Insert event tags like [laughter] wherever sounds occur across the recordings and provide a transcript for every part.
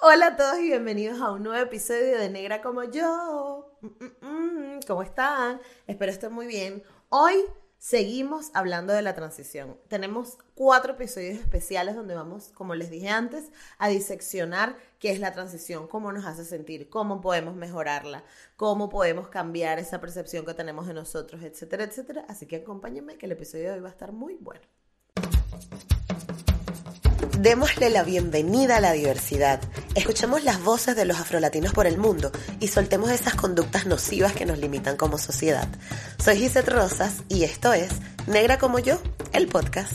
Hola a todos y bienvenidos a un nuevo episodio de Negra como yo. Mm, mm, mm. ¿Cómo están? Espero estén muy bien. Hoy seguimos hablando de la transición. Tenemos cuatro episodios especiales donde vamos, como les dije antes, a diseccionar qué es la transición, cómo nos hace sentir, cómo podemos mejorarla, cómo podemos cambiar esa percepción que tenemos de nosotros, etcétera, etcétera. Así que acompáñenme que el episodio de hoy va a estar muy bueno. Démosle la bienvenida a la diversidad. Escuchemos las voces de los afrolatinos por el mundo y soltemos esas conductas nocivas que nos limitan como sociedad. Soy Gisette Rosas y esto es Negra como yo, el podcast.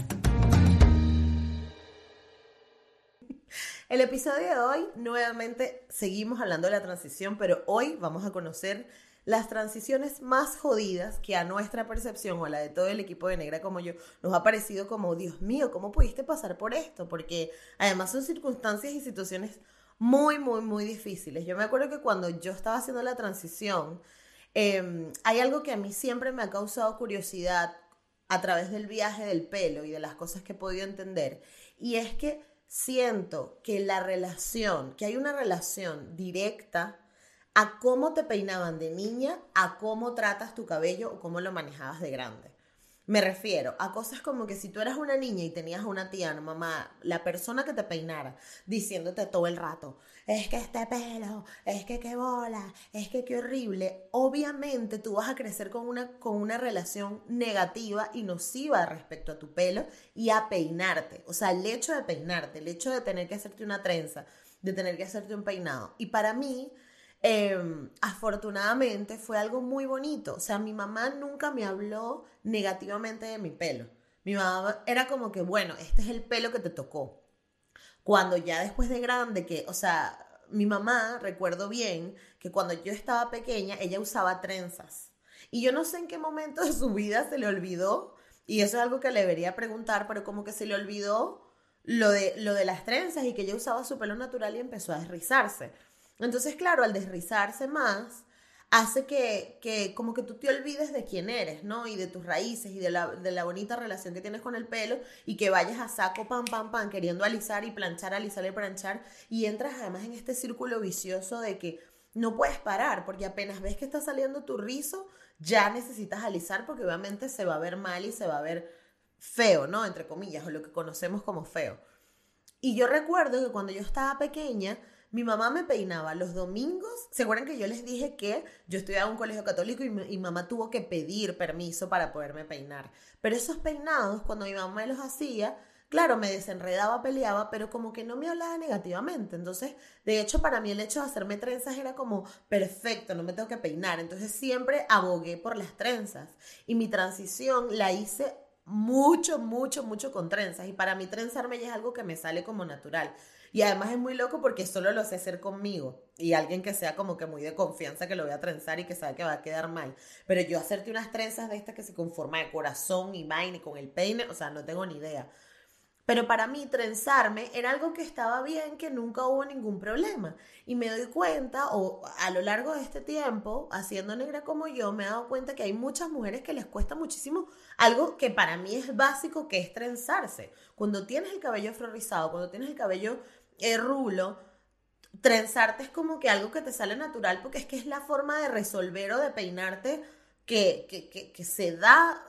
El episodio de hoy, nuevamente seguimos hablando de la transición, pero hoy vamos a conocer las transiciones más jodidas que a nuestra percepción o a la de todo el equipo de Negra como yo nos ha parecido como, Dios mío, ¿cómo pudiste pasar por esto? Porque además son circunstancias y situaciones muy, muy, muy difíciles. Yo me acuerdo que cuando yo estaba haciendo la transición, em, hay algo que a mí siempre me ha causado curiosidad a través del viaje del pelo y de las cosas que he podido entender, y es que siento que la relación, que hay una relación directa a cómo te peinaban de niña, a cómo tratas tu cabello o cómo lo manejabas de grande. Me refiero a cosas como que si tú eras una niña y tenías una tía, no mamá, la persona que te peinara, diciéndote todo el rato, es que este pelo, es que qué bola, es que qué horrible, obviamente tú vas a crecer con una, con una relación negativa y nociva respecto a tu pelo y a peinarte. O sea, el hecho de peinarte, el hecho de tener que hacerte una trenza, de tener que hacerte un peinado. Y para mí, Em, afortunadamente fue algo muy bonito. O sea, mi mamá nunca me habló negativamente de mi pelo. Mi mamá era como que, bueno, este es el pelo que te tocó. Cuando ya después de grande, que, o sea, mi mamá, recuerdo bien, que cuando yo estaba pequeña, ella usaba trenzas. Y yo no sé en qué momento de su vida se le olvidó, y eso es algo que le debería preguntar, pero como que se le olvidó lo de, lo de las trenzas y que ella usaba su pelo natural y empezó a deslizarse. Entonces, claro, al desrizarse más, hace que, que, como que tú te olvides de quién eres, ¿no? Y de tus raíces y de la, de la bonita relación que tienes con el pelo y que vayas a saco, pam, pam, pam, queriendo alisar y planchar, alisar y planchar y entras además en este círculo vicioso de que no puedes parar porque apenas ves que está saliendo tu rizo, ya necesitas alisar porque obviamente se va a ver mal y se va a ver feo, ¿no? Entre comillas, o lo que conocemos como feo. Y yo recuerdo que cuando yo estaba pequeña, mi mamá me peinaba los domingos. ¿Se acuerdan que yo les dije que yo estudiaba en un colegio católico y mi, mamá tuvo que pedir permiso para poderme peinar? Pero esos peinados, cuando mi mamá me los hacía, claro, me desenredaba, peleaba, pero como que no me hablaba negativamente. Entonces, de hecho, para mí el hecho de hacerme trenzas era como perfecto, no me tengo que peinar. Entonces, siempre abogué por las trenzas. Y mi transición la hice mucho, mucho, mucho con trenzas. Y para mí trenzarme ya es algo que me sale como natural. Y además es muy loco porque solo lo sé hacer conmigo. Y alguien que sea como que muy de confianza que lo voy a trenzar y que sabe que va a quedar mal. Pero yo hacerte unas trenzas de estas que se conforma de corazón y vaina y con el peine, o sea, no tengo ni idea. Pero para mí trenzarme era algo que estaba bien, que nunca hubo ningún problema. Y me doy cuenta, o a lo largo de este tiempo, haciendo negra como yo, me he dado cuenta que hay muchas mujeres que les cuesta muchísimo algo que para mí es básico, que es trenzarse. Cuando tienes el cabello afro cuando tienes el cabello el rulo, trenzarte es como que algo que te sale natural porque es que es la forma de resolver o de peinarte que, que, que, se da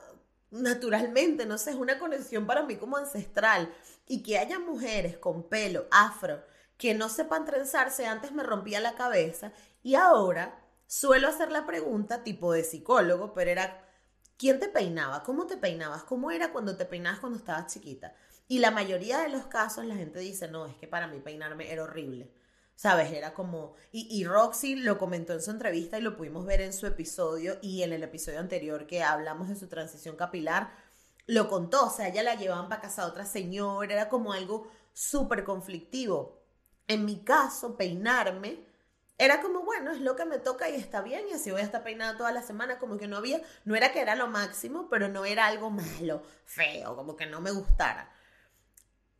naturalmente, no sé, es una conexión para mí como ancestral. Y que haya mujeres con pelo afro que no sepan trenzarse, antes me rompía la cabeza y ahora suelo hacer la pregunta tipo de psicólogo, pero era, ¿quién te peinaba? ¿Cómo te peinabas? ¿Cómo era cuando te peinabas cuando estabas chiquita? Y la mayoría de los casos la gente dice, no, es que para mí peinarme era horrible. ¿Sabes? Era como... Y, y, Roxy lo comentó en su entrevista y lo pudimos ver en su episodio y en el episodio anterior que hablamos de su transición capilar. lo contó, o sea, ella la llevaban para casa a otra señora, era como algo súper conflictivo. En mi caso, peinarme era como, bueno, es lo que me toca y está bien, y así voy a estar peinada toda la semana, como que no había, no era que era lo máximo, pero no era algo malo, feo, como que no me gustara.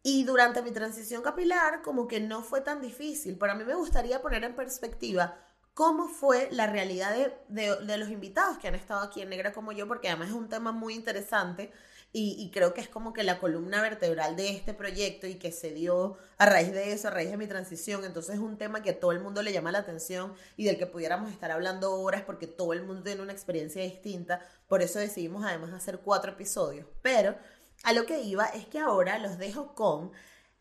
Y durante mi transición capilar, como que no fue tan difícil. Para mí me gustaría poner en perspectiva cómo fue la realidad de, de los invitados que han estado aquí en Negra como yo, porque además es un tema muy interesante y, creo que es como que la columna vertebral de este proyecto y que se dio a raíz de eso, a raíz de mi transición. Entonces es un tema que a todo el mundo le llama la atención y del que pudiéramos estar hablando horas porque todo el mundo tiene una experiencia distinta. Por eso decidimos además hacer cuatro episodios. Pero a lo que iba es que ahora los dejo con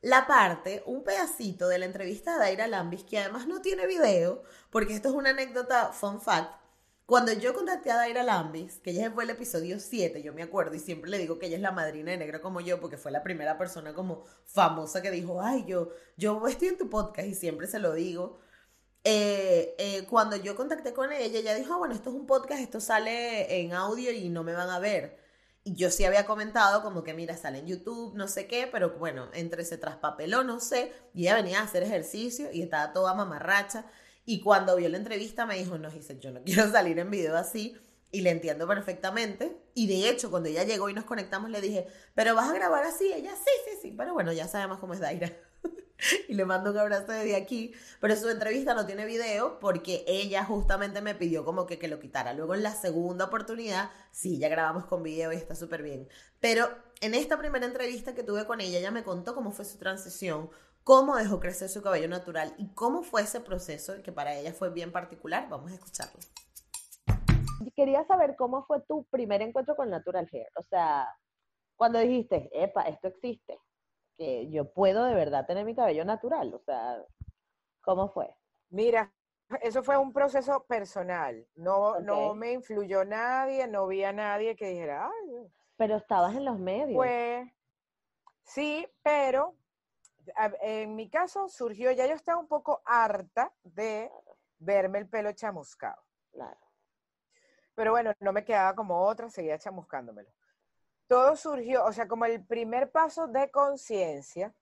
la parte, un pedacito de la entrevista de Daira Lambis, que además no tiene video, porque esto es una anécdota, fun fact, cuando yo contacté a Daira Lambis, que ella fue el episodio 7, yo me acuerdo, y siempre le digo que ella es la madrina de negra como yo, porque fue la primera persona como famosa que dijo, ay, yo, yo estoy en tu podcast y siempre se lo digo. Eh, eh, cuando yo contacté con ella, ella dijo, ah, bueno, esto es un podcast, esto sale en audio y no me van a ver. Yo sí había comentado como que, mira, sale en YouTube, no sé qué, pero bueno, entre se traspapeló, no sé, y ella venía a hacer ejercicio y estaba toda mamarracha. Y cuando vio la entrevista me dijo, no, dice, yo no [laughs] quiero salir en video así. Y le entiendo perfectamente. Y de hecho, cuando ella llegó y nos conectamos, le dije, ¿pero vas a grabar así? Ella, sí, sí, sí. Pero bueno, ya sabemos cómo es Daira. [laughs] y le mando un abrazo desde aquí. Pero su entrevista no tiene video porque ella justamente me pidió como que, que lo quitara. Luego en la segunda oportunidad, sí, ya grabamos con video y está súper bien. Pero en esta primera entrevista que tuve con ella, ella me contó cómo fue su transición, cómo dejó crecer su cabello natural y cómo fue ese proceso que para ella fue bien particular. Vamos a escucharlo. Quería saber cómo fue tu primer encuentro con Natural Hair. O sea, cuando dijiste, epa, esto existe, que yo puedo de verdad tener mi cabello natural. O sea, ¿cómo fue? Mira, eso fue un proceso personal. No, no me influyó nadie, no vi a nadie que dijera, ay. Pero estabas en los medios. Pues, sí, pero en mi caso surgió, ya yo estaba un poco harta de verme el pelo chamuscado. Claro. Pero bueno, no me quedaba como otra, seguía chamuscándomelo. Todo surgió, o sea, como el primer paso de conciencia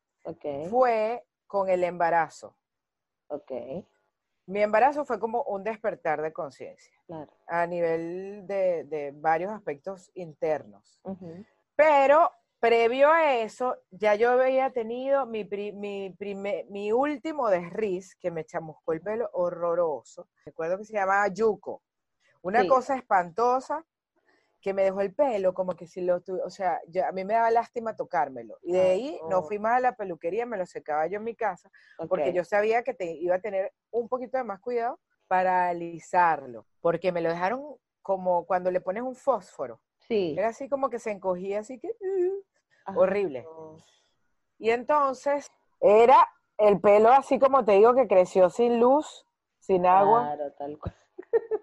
fue con el embarazo. Ok. Mi embarazo fue como un despertar de conciencia. Claro. A nivel de, varios aspectos internos. Pero Previo a eso, ya yo había tenido mi, mi, mi último desriz, que me chamuscó el pelo horroroso. Recuerdo que se llamaba Yuko. Una cosa espantosa que me dejó el pelo como que si lo tuve, o sea, a mí me daba lástima tocármelo. Y de ahí no fui más a la peluquería, me lo secaba yo en mi casa, porque yo sabía que te, iba a tener un poquito de más cuidado para alisarlo, porque me lo dejaron como cuando le pones un fósforo. Sí. Era así como que se encogía, así que... Uh, horrible. Y entonces era el pelo así como te digo que creció sin luz, sin agua. [laughs]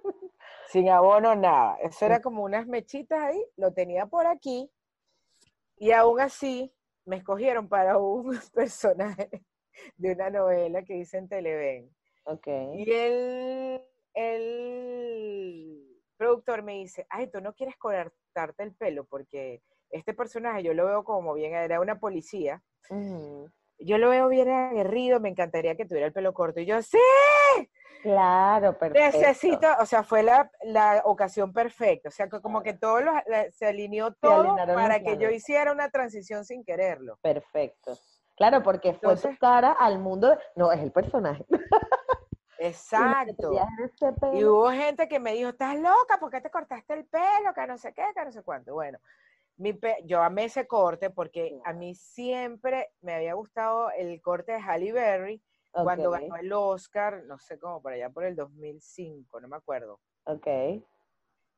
sin abono, nada. Eso era como unas mechitas ahí, lo tenía por aquí. Y aún así me escogieron para un [laughs] personaje de una novela que hice en Televen. Okay. Y el, el productor me dice, ay, tú no quieres cortarte el pelo porque este personaje yo lo veo como bien, era una policía. Yo lo veo bien aguerrido, me encantaría que tuviera el pelo corto. Y yo, ¡sí! Claro, perfecto. Necesito, o sea, fue la, ocasión perfecta. O sea, que como que todo se alineó todo para que yo hiciera una transición sin quererlo. Perfecto. Claro, porque fue su cara al mundo. No, es el personaje. [laughs] Exacto. Y hubo gente que me dijo, estás loca, ¿por qué te cortaste el pelo? Que no sé qué, que no sé cuánto. Bueno, yo amé ese corte porque a mí siempre me había gustado el corte de Halle Berry cuando ganó el Oscar, no sé cómo, por allá por el 2005, no me acuerdo. Ok.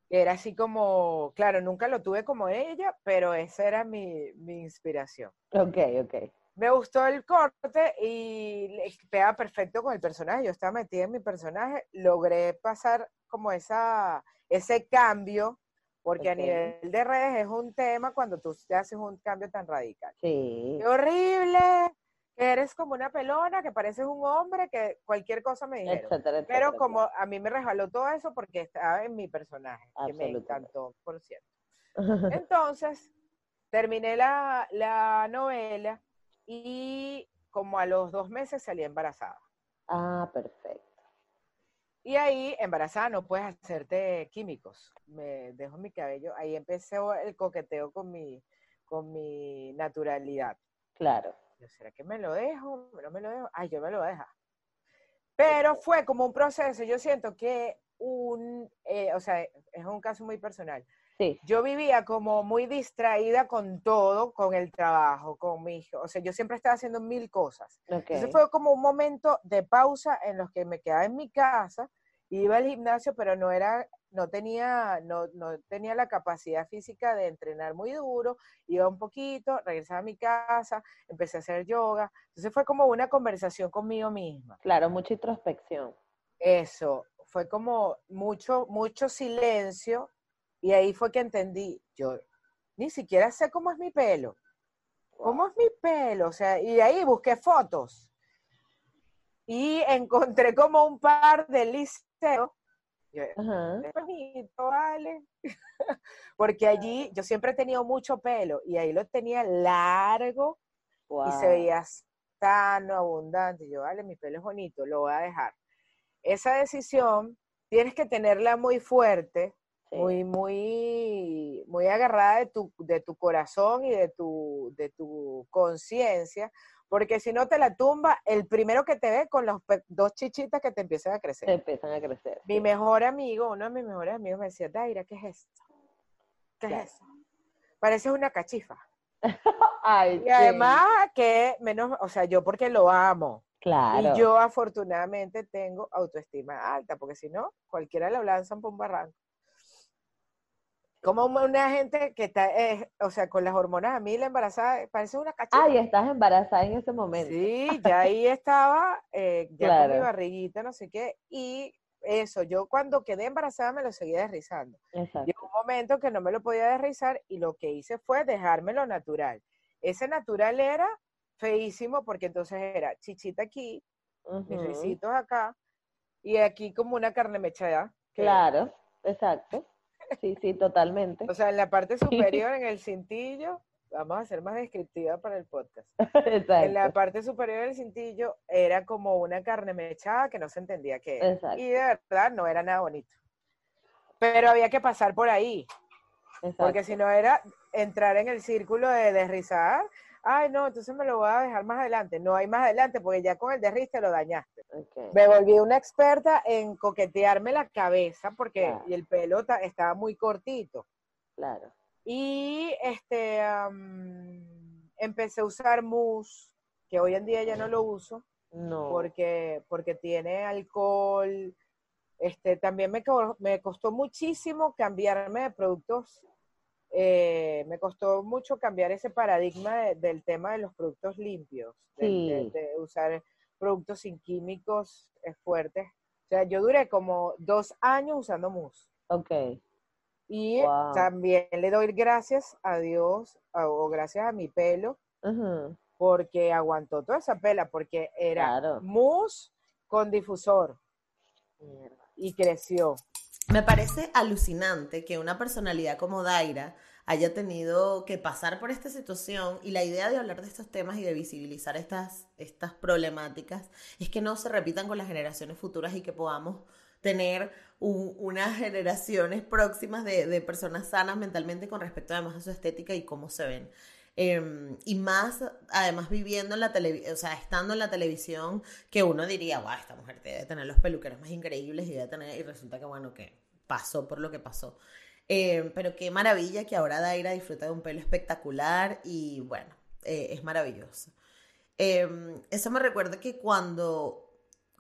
Era así como, claro, nunca lo tuve como ella, pero esa era mi, mi inspiración. Ok, ok. Me gustó el corte y pega perfecto con el personaje. Yo estaba metida en mi personaje, logré pasar como esa, ese cambio porque a nivel de redes es un tema cuando tú te haces un cambio tan radical. Sí. ¡Qué horrible! Que eres como una pelona, que pareces un hombre, que cualquier cosa me dijeron. Pero como a mí me resbaló todo eso porque estaba en mi personaje, que me encantó, por cierto. [laughs] Entonces, terminé la, la novela y como a los dos meses salí embarazada. Ah, perfecto. Y ahí, embarazada, no puedes hacerte químicos. Me dejo mi cabello. Ahí empecé el coqueteo con mi, con mi naturalidad. Claro. ¿Será que me lo dejo? ¿No me lo dejo? Ay, yo me lo voy a dejar. Pero fue como un proceso. Yo siento que un, eh, o sea, es un caso muy personal. Sí. Yo vivía como muy distraída con todo, con el trabajo, con mi hijo. O sea, yo siempre estaba haciendo mil cosas. Entonces fue como un momento de pausa en los que me quedaba en mi casa, iba al gimnasio, pero no era, no tenía, no, no tenía la capacidad física de entrenar muy duro, iba un poquito, regresaba a mi casa, empecé a hacer yoga. Entonces fue como una conversación conmigo misma. Claro, mucha introspección. Eso, fue como mucho, mucho silencio y ahí fue que entendí, yo ni siquiera sé cómo es mi pelo. ¿Cómo es mi pelo? O sea, y de ahí busqué fotos. Y encontré como un par de liceos. bonito, vale. [laughs] Porque allí yo siempre he tenido mucho pelo y ahí lo tenía largo y se veía tan abundante. yo, vale, mi pelo es bonito, lo voy a dejar. Esa decisión tienes que tenerla muy fuerte muy, muy, muy agarrada de tu, de tu corazón y de tu, de tu conciencia, porque si no te la tumba, el primero que te ve con los dos chichitas que te empiezan a crecer. Te empiezan a crecer. Mi mejor amigo, uno de mis mejores amigos me decía, Daira, ¿qué es esto? ¿Qué es eso? Parece una cachifa. [laughs] Ay, y además que menos, o sea, yo porque lo amo. Claro. Y yo afortunadamente tengo autoestima alta, porque si no, cualquiera lo lanzan por un barranco. Como una gente que está, eh, o sea, con las hormonas a mí la embarazada parece una cachita. Ah, y estás embarazada en ese momento. Sí, ya ahí estaba, eh, ya con mi barriguita, no sé qué, y eso, yo cuando quedé embarazada me lo seguía desrizando. Exacto. Llegó un momento que no me lo podía desrizar y lo que hice fue dejármelo natural. Ese natural era feísimo porque entonces era chichita aquí, mis risitos acá, y aquí como una carne mechada. Claro, exacto. Sí, sí, totalmente. O sea, en la parte superior, en el cintillo, vamos a ser más descriptiva para el podcast. [laughs] Exacto. En la parte superior del cintillo era como una carne mechada que no se entendía qué era. Exacto. Y de verdad no era nada bonito. Pero había que pasar por ahí. Exacto. Porque si no era entrar en el círculo de desrizar ay, no, entonces me lo voy a dejar más adelante. No hay más adelante porque ya con el derriz te lo dañaste. Me volví una experta en coquetearme la cabeza porque el pelo estaba muy cortito. Claro. Y este, empecé a usar mousse, que hoy en día ya no lo uso. No. Porque, porque tiene alcohol. Este, también me, me costó muchísimo cambiarme de productos eh, me costó mucho cambiar ese paradigma del tema de los productos limpios, de, usar productos sin químicos fuertes. O sea, yo duré como dos años usando mousse. Ok. Y también le doy gracias a Dios o gracias a mi pelo porque aguantó toda esa pela, porque era mousse con difusor. Y creció. Me parece alucinante que una personalidad como Daira haya tenido que pasar por esta situación y la idea de hablar de estos temas y de visibilizar estas, estas problemáticas es que no se repitan con las generaciones futuras y que podamos tener unas generaciones próximas de, personas sanas mentalmente con respecto además a su estética y cómo se ven. Em, y más, además, viviendo en la televisión, o sea, estando en la televisión, que uno diría, wow, esta mujer debe tener los peluqueros más increíbles y debe tener, y resulta que, bueno, que pasó por lo que pasó. Em, pero qué maravilla que ahora Daira disfruta de un pelo espectacular y bueno, eh, es maravilloso. Em, eso me recuerda que cuando,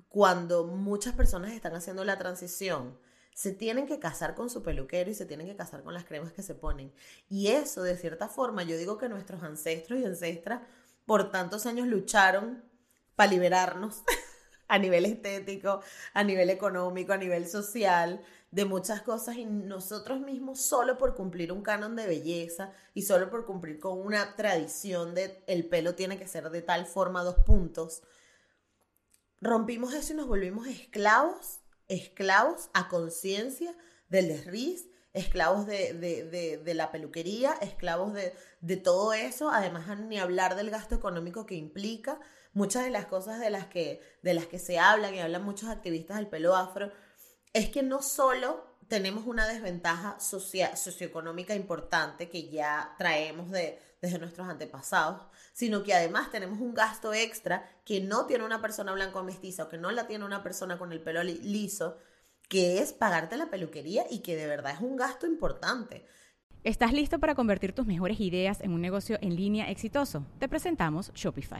cuando muchas personas están haciendo la transición, se tienen que casar con su peluquero y se tienen que casar con las cremas que se ponen. Y eso, de cierta forma, yo digo que nuestros ancestros y ancestras por tantos años lucharon para liberarnos [laughs] a nivel estético, a nivel económico, a nivel social, de muchas cosas y nosotros mismos solo por cumplir un canon de belleza y solo por cumplir con una tradición de el pelo tiene que ser de tal forma dos puntos, rompimos eso y nos volvimos esclavos, esclavos a conciencia del desriz, esclavos de, de, la peluquería, esclavos de, de todo eso, además ni hablar del gasto económico que implica. Muchas de las cosas de las que, de las que se hablan y hablan muchos activistas del pelo afro, es que no solo tenemos una desventaja social, socioeconómica importante que ya traemos de, desde nuestros antepasados, sino que además tenemos un gasto extra que no tiene una persona blanco mestiza o que no la tiene una persona con el pelo liso, que es pagarte la peluquería y que de verdad es un gasto importante. ¿Estás listo para convertir tus mejores ideas en un negocio en línea exitoso? Te presentamos Shopify.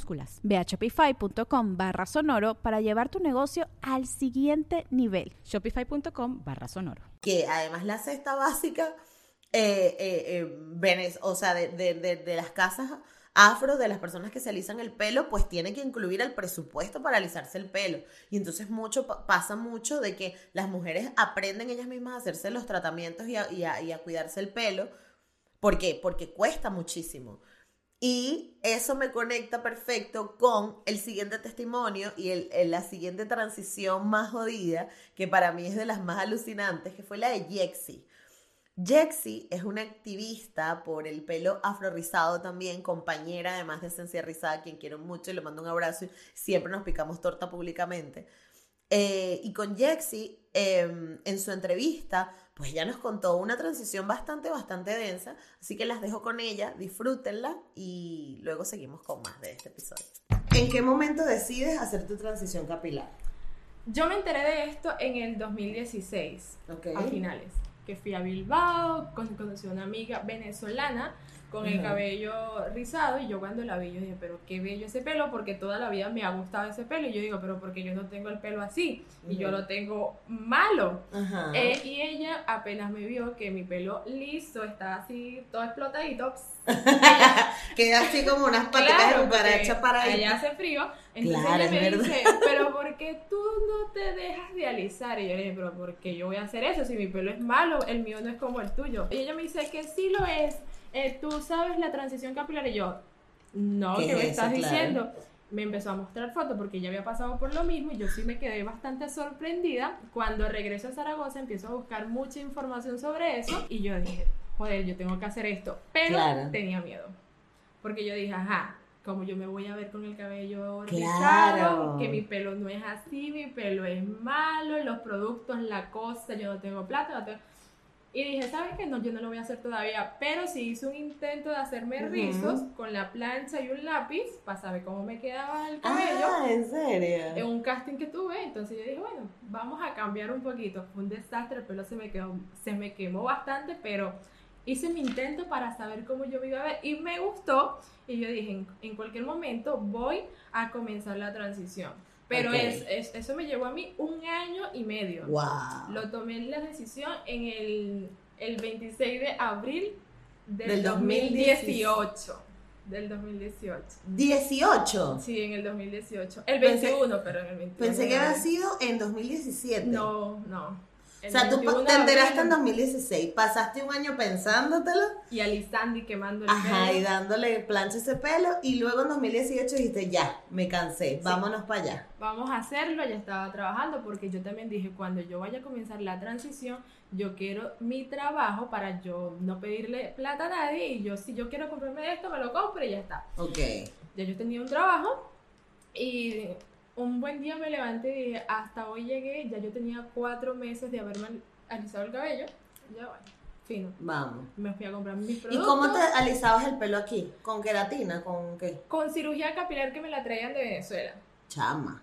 Ve a shopify.com barra sonoro para llevar tu negocio al siguiente nivel. Shopify.com barra sonoro. Que además la cesta básica, eh, eh, eh o sea, de, de, las casas afro, de las personas que se alisan el pelo, pues tiene que incluir el presupuesto para alisarse el pelo. Y entonces mucho pasa mucho de que las mujeres aprenden ellas mismas a hacerse los tratamientos y a, y a cuidarse el pelo. ¿Por qué? Porque cuesta muchísimo. Y eso me conecta perfecto con el siguiente testimonio y la siguiente transición más jodida, que para mí es de las más alucinantes, que fue la de Jexi. Jexi es una activista por el pelo afro rizado también, compañera además de Esencia Rizada, quien quiero mucho y le mando un abrazo y siempre nos picamos torta públicamente. Eh, y con Jexi, em, en su entrevista, pues ya nos contó una transición bastante, bastante densa. Así que las dejo con ella, disfrútenla y luego seguimos con más de este episodio. ¿En qué momento decides hacer tu transición capilar? Yo me enteré de esto en el 2016, a finales, que fui a Bilbao, conocí a una amiga venezolana con el cabello rizado y yo cuando la vi yo dije, pero qué bello ese pelo porque toda la vida me ha gustado ese pelo y yo digo, pero porque yo no tengo el pelo así y yo lo tengo malo. Eh, y ella apenas me vio que mi pelo liso está así todo explotadito. [laughs] Queda así como unas patitas para echar para ahí. Allá hace frío. Entonces ella me dice, pero ¿por qué tú no te dejas de alisar? Y yo le dije, pero ¿por qué yo voy a hacer eso si mi pelo es malo? El mío no es como el tuyo. Y ella me dice que sí lo es eh, tú sabes la transición capilar y yo, no, ¿qué, me estás diciendo? Me empezó a mostrar fotos porque ya había pasado por lo mismo y yo sí me quedé bastante sorprendida. Cuando regreso a Zaragoza empiezo a buscar mucha información sobre eso y yo dije, joder, yo tengo que hacer esto, pero tenía miedo. Porque yo dije, ajá, como yo me voy a ver con el cabello rizado, que mi pelo no es así, mi pelo es malo, los productos, la cosa, yo no tengo plata, no tengo... Y dije, ¿sabes qué? No, yo no lo voy a hacer todavía, pero sí hice un intento de hacerme rizos con la plancha y un lápiz para saber cómo me quedaba el cabello. Ah, ¿en serio? En un casting que tuve, entonces yo dije, bueno, vamos a cambiar un poquito. Fue un desastre, el pelo se me, quedó, se me quemó bastante, pero hice mi intento para saber cómo yo me iba a ver y me gustó. Y yo dije, en, en cualquier momento voy a comenzar la transición. Pero es, eso me llevó a mí un año y medio. Wow. Lo tomé la decisión en el, el 26 de abril del, 2018. Del 2018. ¿18? Sí, en el 2018. El 21, pero en el 21. Pensé que había sido en 2017. No, no o sea, tú te enteraste en 2016, pasaste un año pensándotelo. Y alisando y quemando el Ajá, y dándole plancha ese pelo. Y luego en 2018 dijiste, ya, me cansé, vámonos para allá. Vamos a hacerlo, ya estaba trabajando porque yo también dije, cuando yo vaya a comenzar la transición, yo quiero mi trabajo para yo no pedirle plata a nadie. Y yo, si yo quiero comprarme esto, me lo compro y ya está. Ok. Ya yo tenía un trabajo y un buen día me levanté y dije, hasta hoy llegué, ya yo tenía cuatro meses de haberme alisado el cabello, ya bueno, fino. Vamos. Me fui a comprar mis productos. ¿Y cómo te alisabas el pelo aquí? ¿Con queratina? ¿Con qué? Con cirugía capilar que me la traían de Venezuela. Chama.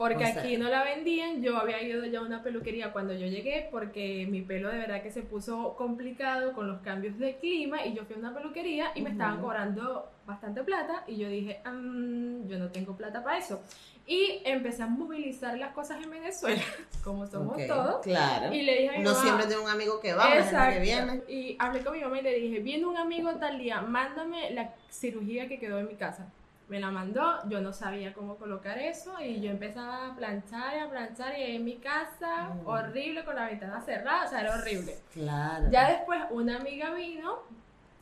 Porque aquí no la vendían, yo había ido ya a una peluquería cuando yo llegué porque mi pelo de verdad que se puso complicado con los cambios de clima y yo fui a una peluquería y me estaban cobrando bastante plata y yo dije, mm, yo no tengo plata para eso. Y empecé a movilizar las cosas en Venezuela, [laughs] como somos todos. Claro. Y le dije a mi No siempre tengo un amigo que va, exacto, que viene. Y hablé con mi mamá y le dije, viene un amigo tal día, mándame la cirugía que quedó en mi casa me la mandó, yo no sabía cómo colocar eso y yo empezaba a planchar y a planchar y en mi casa, mm. horrible con la ventana cerrada, o sea, era horrible. Claro. Ya después una amiga vino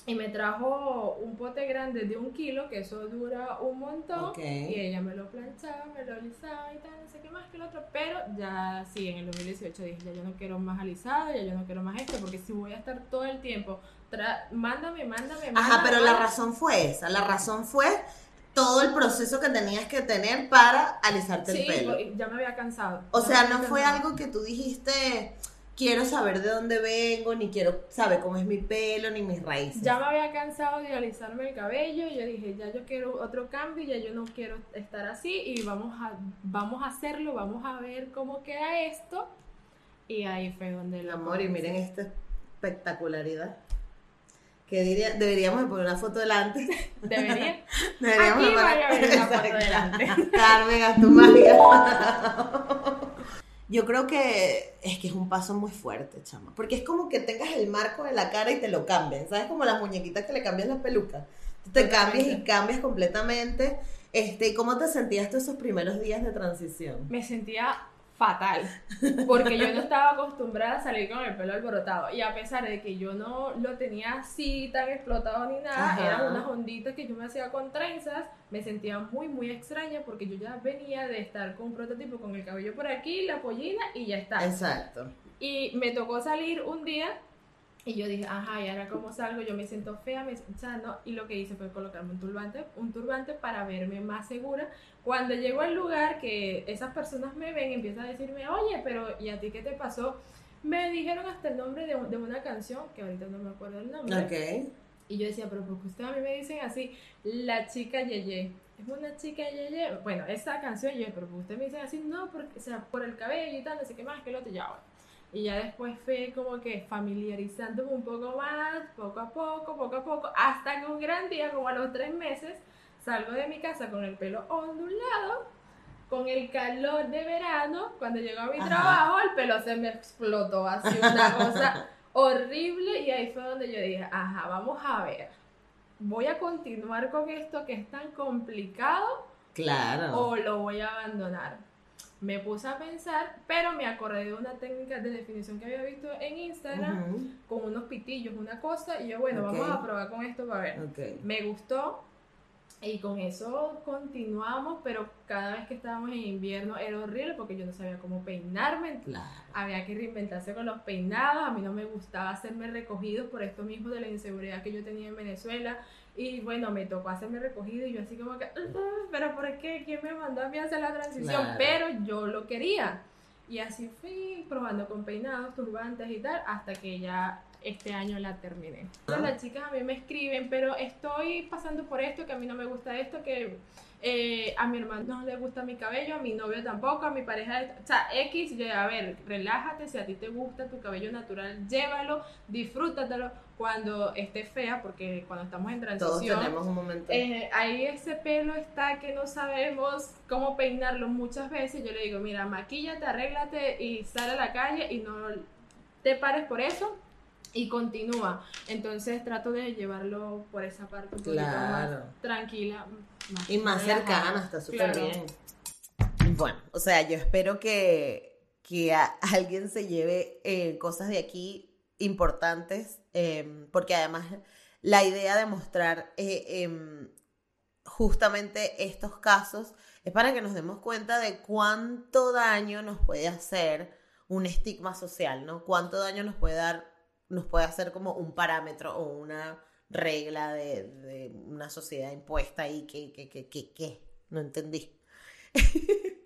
y me trajo un pote grande de un kilo, que eso dura un montón, y ella me lo planchaba, me lo alisaba y tal, no sé qué más que el otro, pero ya sí, en el 2018 dije, ya yo no quiero más alisado, ya yo no quiero más esto, porque si voy a estar todo el tiempo, mándame, mándame, mándame. Ajá, pero la razón fue esa, la razón fue todo el proceso que tenías que tener para alisarte el pelo. Sí, ya me había cansado. O sea, no fue algo que tú dijiste, quiero saber de dónde vengo, ni quiero saber cómo es mi pelo, ni mis raíces. Ya me había cansado de alisarme el cabello, y yo dije, ya yo quiero otro cambio, ya yo no quiero estar así y vamos a, vamos a hacerlo, vamos a ver cómo queda esto. Y ahí fue donde el amor, y miren esta espectacularidad que diría, deberíamos poner una foto delante. ¿Debería? [laughs] deberíamos Aquí poner una foto delante. [laughs] Carmen, a tu magia. [laughs] Yo creo que es que es un paso muy fuerte, chama. Porque es como que tengas el marco en la cara y te lo cambien. ¿Sabes? Como las muñequitas que le cambian las pelucas. Te cambias y cambias completamente. Este, ¿Cómo te sentías tú esos primeros días de transición? Me sentía fatal, porque yo no estaba acostumbrada a salir con el pelo alborotado y a pesar de que yo no lo tenía así tan explotado ni nada, eran unas onditas que yo me hacía con trenzas, me sentía muy muy extraña porque yo ya venía de estar con un prototipo con el cabello por aquí, la pollina y ya está. Exacto. Y me tocó salir un día y yo dije, ajá, y ahora cómo salgo, yo me siento fea, me, o sea, no, y lo que hice fue colocarme un turbante, un turbante para verme más segura. Cuando llego al lugar que esas personas me ven, empiezan a decirme, oye, pero ¿y a ti qué te pasó? Me dijeron hasta el nombre de, de una canción, que ahorita no me acuerdo el nombre. Ok. Y yo decía, pero ¿por qué ustedes a mí me dicen así? La chica Yeye. Es una chica Yeye. Bueno, esa canción, yo, pero ¿por qué ustedes me dicen así? No, porque, o sea, por el cabello y tal, no sé qué más, que lo otro, ya, bueno y ya después fue como que familiarizándome un poco más, poco a poco, poco a poco, hasta que un gran día, como a los tres meses, salgo de mi casa con el pelo ondulado, con el calor de verano, cuando llego a mi trabajo, el pelo se me explotó, así una cosa [laughs] horrible, y ahí fue donde yo dije, ajá, vamos a ver, voy a continuar con esto que es tan complicado, claro. o lo voy a abandonar me puse a pensar, pero me acordé de una técnica de definición que había visto en Instagram con unos pitillos, una cosa, y yo, bueno, vamos a probar con esto para ver. Me gustó y con eso continuamos, pero cada vez que estábamos en invierno era horrible porque yo no sabía cómo peinarme. Había que reinventarse con los peinados, a mí no me gustaba hacerme recogidos por esto mismo de la inseguridad que yo tenía en Venezuela. Y bueno, me tocó hacerme recogido y yo así como que, pero ¿por qué? ¿Quién me mandó a mí a hacer la transición? Pero yo lo quería. Y así fui probando con peinados, turbantes y tal, hasta que ya este año la terminé. Las chicas a mí me escriben, pero estoy pasando por esto, que a mí no me gusta esto, que eh, a mi hermano no le gusta mi cabello, a mi novio tampoco, a mi pareja, o sea, X, a ver, relájate, si a ti te gusta tu cabello natural, llévalo, disfrútatelo cuando esté fea, porque cuando estamos en transición, todos tenemos un momento. Eh, ahí ese pelo está que no sabemos cómo peinarlo muchas veces, yo le digo, mira, maquillate, arréglate y sal a la calle y no te pares por eso, y continúa. Entonces trato de llevarlo por esa parte un poquito más tranquila. y más cercana, está súper bien. Bueno, o sea, yo espero que, que [laughs] alguien se lleve eh, cosas de aquí importantes, em, porque además la idea de mostrar eh, em, justamente estos casos es para que nos demos cuenta de cuánto daño nos puede hacer un estigma social, ¿no? Cuánto daño nos puede dar nos puede hacer como un parámetro o una regla de, una sociedad impuesta y que, que, que, que, no entendí. [laughs]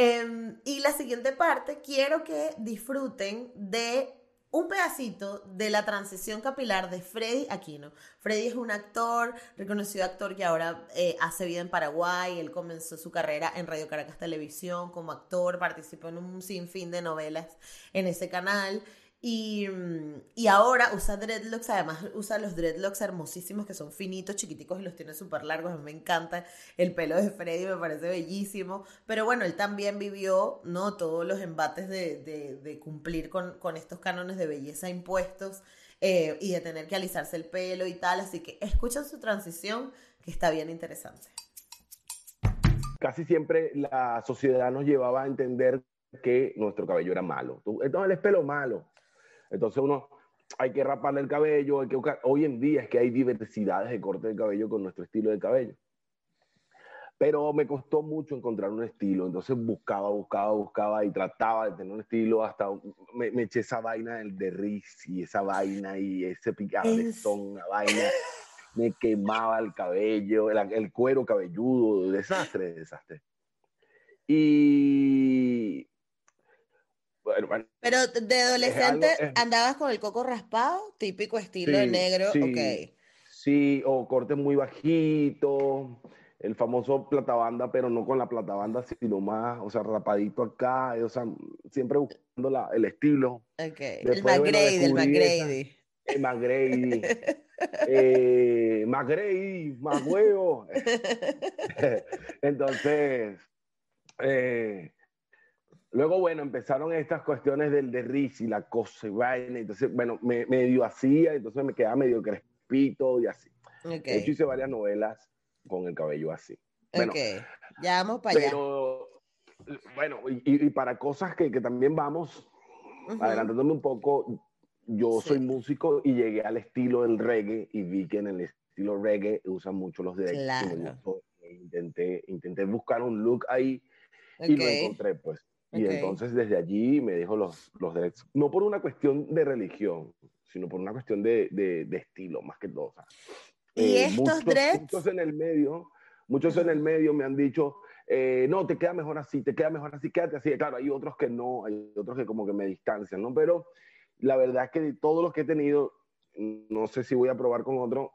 Em, y la siguiente parte, quiero que disfruten de un pedacito de la transición capilar de Freddy Aquino. Freddy es un actor, reconocido actor que ahora eh, hace vida en Paraguay. Él comenzó su carrera en Radio Caracas Televisión como actor, participó en un sinfín de novelas en ese canal. Y, mm, y, ahora usa dreadlocks, además usa los dreadlocks hermosísimos que son finitos, chiquiticos y los tiene súper largos. A mí me encanta el pelo de Freddy, me parece bellísimo. Pero bueno, él también vivió ¿no? todos los embates de, de, cumplir con, con, estos cánones de belleza impuestos eh, y de tener que alisarse el pelo y tal. Así que escuchan su transición, que está bien interesante. Casi siempre la sociedad nos llevaba a entender que nuestro cabello era malo. Entonces es pelo malo. Entonces uno hay que raparle el cabello, hay que hoy en día es que hay diversidades de corte de cabello con nuestro estilo de cabello. Pero me costó mucho encontrar un estilo, entonces buscaba, buscaba, buscaba y trataba de tener un estilo hasta me, eché esa vaina del de Riz y esa vaina y ese picabezón, una vaina, me quemaba el cabello, el, el cuero cabelludo, desastre, desastre. Y pero de adolescente andabas con el coco raspado, típico estilo negro, sí, Sí, o corte muy bajito, el famoso platabanda, pero no con la platabanda, sino más, o sea, rapadito acá, o sea, siempre buscando la, el estilo. el McGrady, el McGrady. El [laughs] McGrady. eh, McGrady, más huevo. [laughs] [laughs] Entonces, eh, Luego, bueno, empezaron estas cuestiones del de y la cosa y vaina. Entonces, bueno, me, medio hacía, entonces me quedaba medio crespito y así. Okay. De hecho, hice varias novelas con el cabello así. Bueno, ok, ya vamos para pero, Bueno, y, para cosas que, que también vamos, adelantándome un poco, yo soy músico y llegué al estilo del reggae y vi que en el estilo reggae usan mucho los derechos. Claro. Intenté, intenté buscar un look ahí y lo encontré, pues. Y entonces desde allí me dijo los, los derechos, no por una cuestión de religión, sino por una cuestión de, de, estilo, más que todo. ¿Y eh, estos muchos, Muchos en el medio, muchos en el medio me han dicho, eh, no, te queda mejor así, te queda mejor así, quédate así. Claro, hay otros que no, hay otros que como que me distancian, ¿no? Pero la verdad es que de todos los que he tenido, no sé si voy a probar con otro,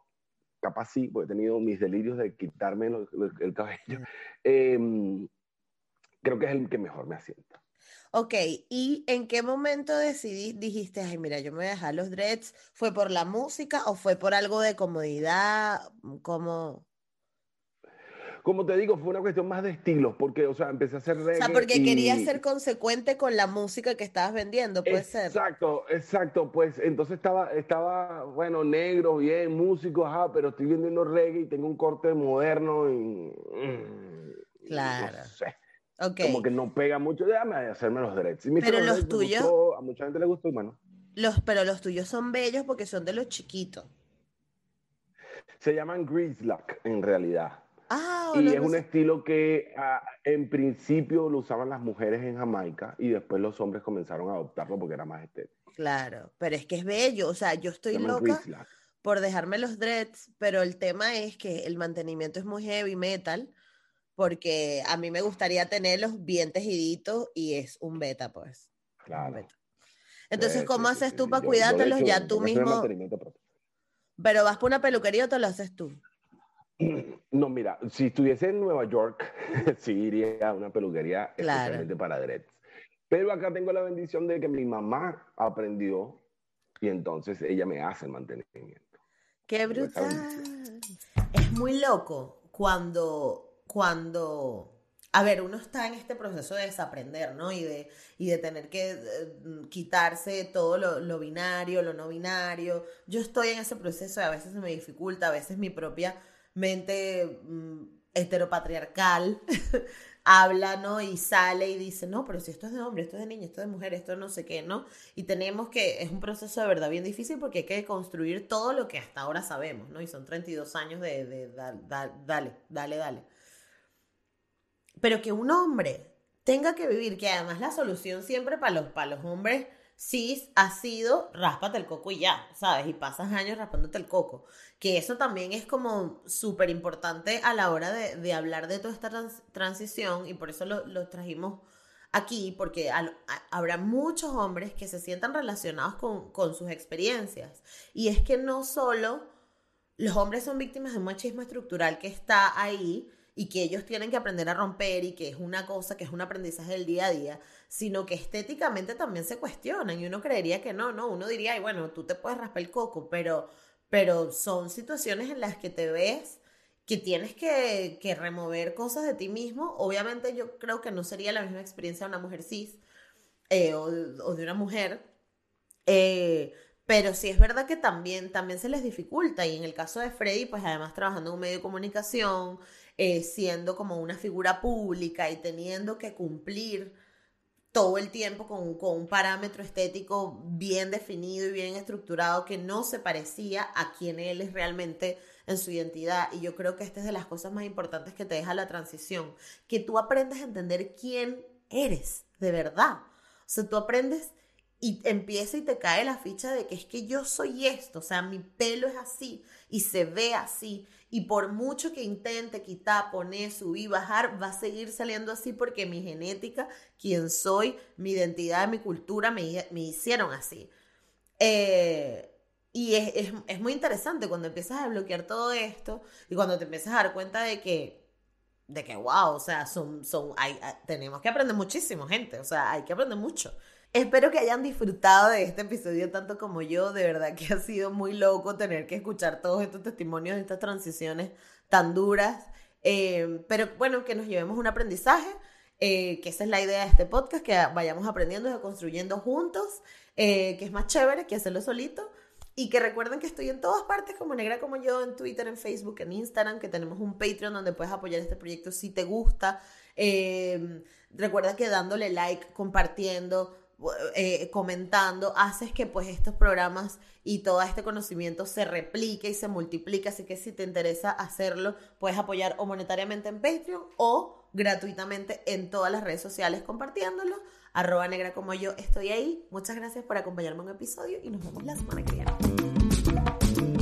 capaz sí, porque he tenido mis delirios de quitarme el, cabello. Eh, creo que es el que mejor me asienta. Ok, ¿y en qué momento decidí, dijiste, ay, mira, yo me voy a dejar los dreads? ¿Fue por la música o fue por algo de comodidad? ¿Cómo? Como te digo, fue una cuestión más de estilos, porque, o sea, empecé a hacer reggae. O sea, porque querías ser consecuente con la música que estabas vendiendo, puede ser. Exacto, exacto, pues entonces estaba, estaba, bueno, negro, bien, músico, ajá, pero estoy vendiendo reggae y tengo un corte moderno y... Mm, claro. No sé. Como que no pega mucho, déjame hacerme los dreads. pero los tuyos. a mucha gente le gustó y bueno. Los, pero los tuyos son bellos porque son de los chiquitos. Se llaman Lock en realidad. Ah, y es un estilo que ah, en principio lo usaban las mujeres en Jamaica y después los hombres comenzaron a adoptarlo porque era más estético. Claro, pero es que es bello. O sea, yo estoy loca por dejarme los dreads, pero el tema es que el mantenimiento es muy heavy metal porque a mí me gustaría tenerlos bien tejiditos y es un beta, pues. Claro. Entonces, ¿cómo haces tú para cuidártelos ya tú mismo? Pero vas por una peluquería o te lo haces tú. [clears throat] No, mira, si estuviese en Nueva York, [laughs] sí iría a una peluquería especialmente para dreads. Pero acá tengo la bendición de que mi mamá aprendió y entonces ella me hace el mantenimiento. ¡Qué brutal! Es muy loco cuando cuando, a ver, uno está en este proceso de desaprender, ¿no? Y de, y de tener que eh, quitarse todo lo, binario, lo no binario. Yo estoy en ese proceso y a veces se me dificulta, a veces mi propia mente mm, heteropatriarcal [laughs] habla, ¿no? Y sale y dice, no, pero si esto es de hombre, esto es de niña, esto es de mujer, esto no sé qué, ¿no? Y tenemos que, es un proceso de verdad bien difícil porque hay que construir todo lo que hasta ahora sabemos, ¿no? Y son 32 años de, de dale, dale, dale pero que un hombre tenga que vivir, que además la solución siempre para los, para los hombres cis ha sido ráspate el coco y ya, ¿sabes? Y pasas años raspándote el coco. Que eso también es como súper importante a la hora de, hablar de toda esta transición y por eso lo, trajimos aquí porque habrá muchos hombres que se sientan relacionados con, con sus experiencias. Y es que no solo los hombres son víctimas de un machismo estructural que está ahí y que ellos tienen que aprender a romper y que es una cosa, que es un aprendizaje del día a día, sino que estéticamente también se cuestionan y uno creería que no, no, uno diría, ay, bueno, tú te puedes raspar el coco, pero, pero son situaciones en las que te ves que tienes que, que remover cosas de ti mismo. Obviamente yo creo que no sería la misma experiencia de una mujer cis eh, o, de una mujer, eh, pero sí es verdad que también, también se les dificulta y en el caso de Freddy, pues además trabajando en un medio de comunicación, eh, siendo como una figura pública y teniendo que cumplir todo el tiempo con, con, un parámetro estético bien definido y bien estructurado que no se parecía a quien él es realmente en su identidad. Y yo creo que esta es de las cosas más importantes que te deja la transición, que tú aprendes a entender quién eres de verdad. O sea, tú aprendes y empieza y te cae la ficha de que es que yo soy esto, o sea, mi pelo es así y se ve así y por mucho que intente quitar, poner, subir, bajar, va a seguir saliendo así porque mi genética, quién soy, mi identidad, mi cultura me, me hicieron así. Eh, y es, es, muy interesante cuando empiezas a bloquear todo esto y cuando te empiezas a dar cuenta de que, de que wow, o sea, son, son, hay, tenemos que aprender muchísimo, gente, o sea, hay que aprender mucho. Espero que hayan disfrutado de este episodio tanto como yo. De verdad que ha sido muy loco tener que escuchar todos estos testimonios estas transiciones tan duras. Eh, pero bueno, que nos llevemos un aprendizaje, eh, que esa es la idea de este podcast, que vayamos aprendiendo y construyendo juntos, eh, que es más chévere que hacerlo solito. Y que recuerden que estoy en todas partes como Negra como yo, en Twitter, en Facebook, en Instagram, que tenemos un Patreon donde puedes apoyar este proyecto si te gusta. recuerda que dándole like, compartiendo, eh, comentando, haces que pues estos programas y todo este conocimiento se replique y se multiplique. Así que si te interesa hacerlo, puedes apoyar o monetariamente en Patreon o gratuitamente en todas las redes sociales compartiéndolo arroba negra como yo, estoy ahí. Muchas gracias por acompañarme en un episodio y nos vemos la semana que viene.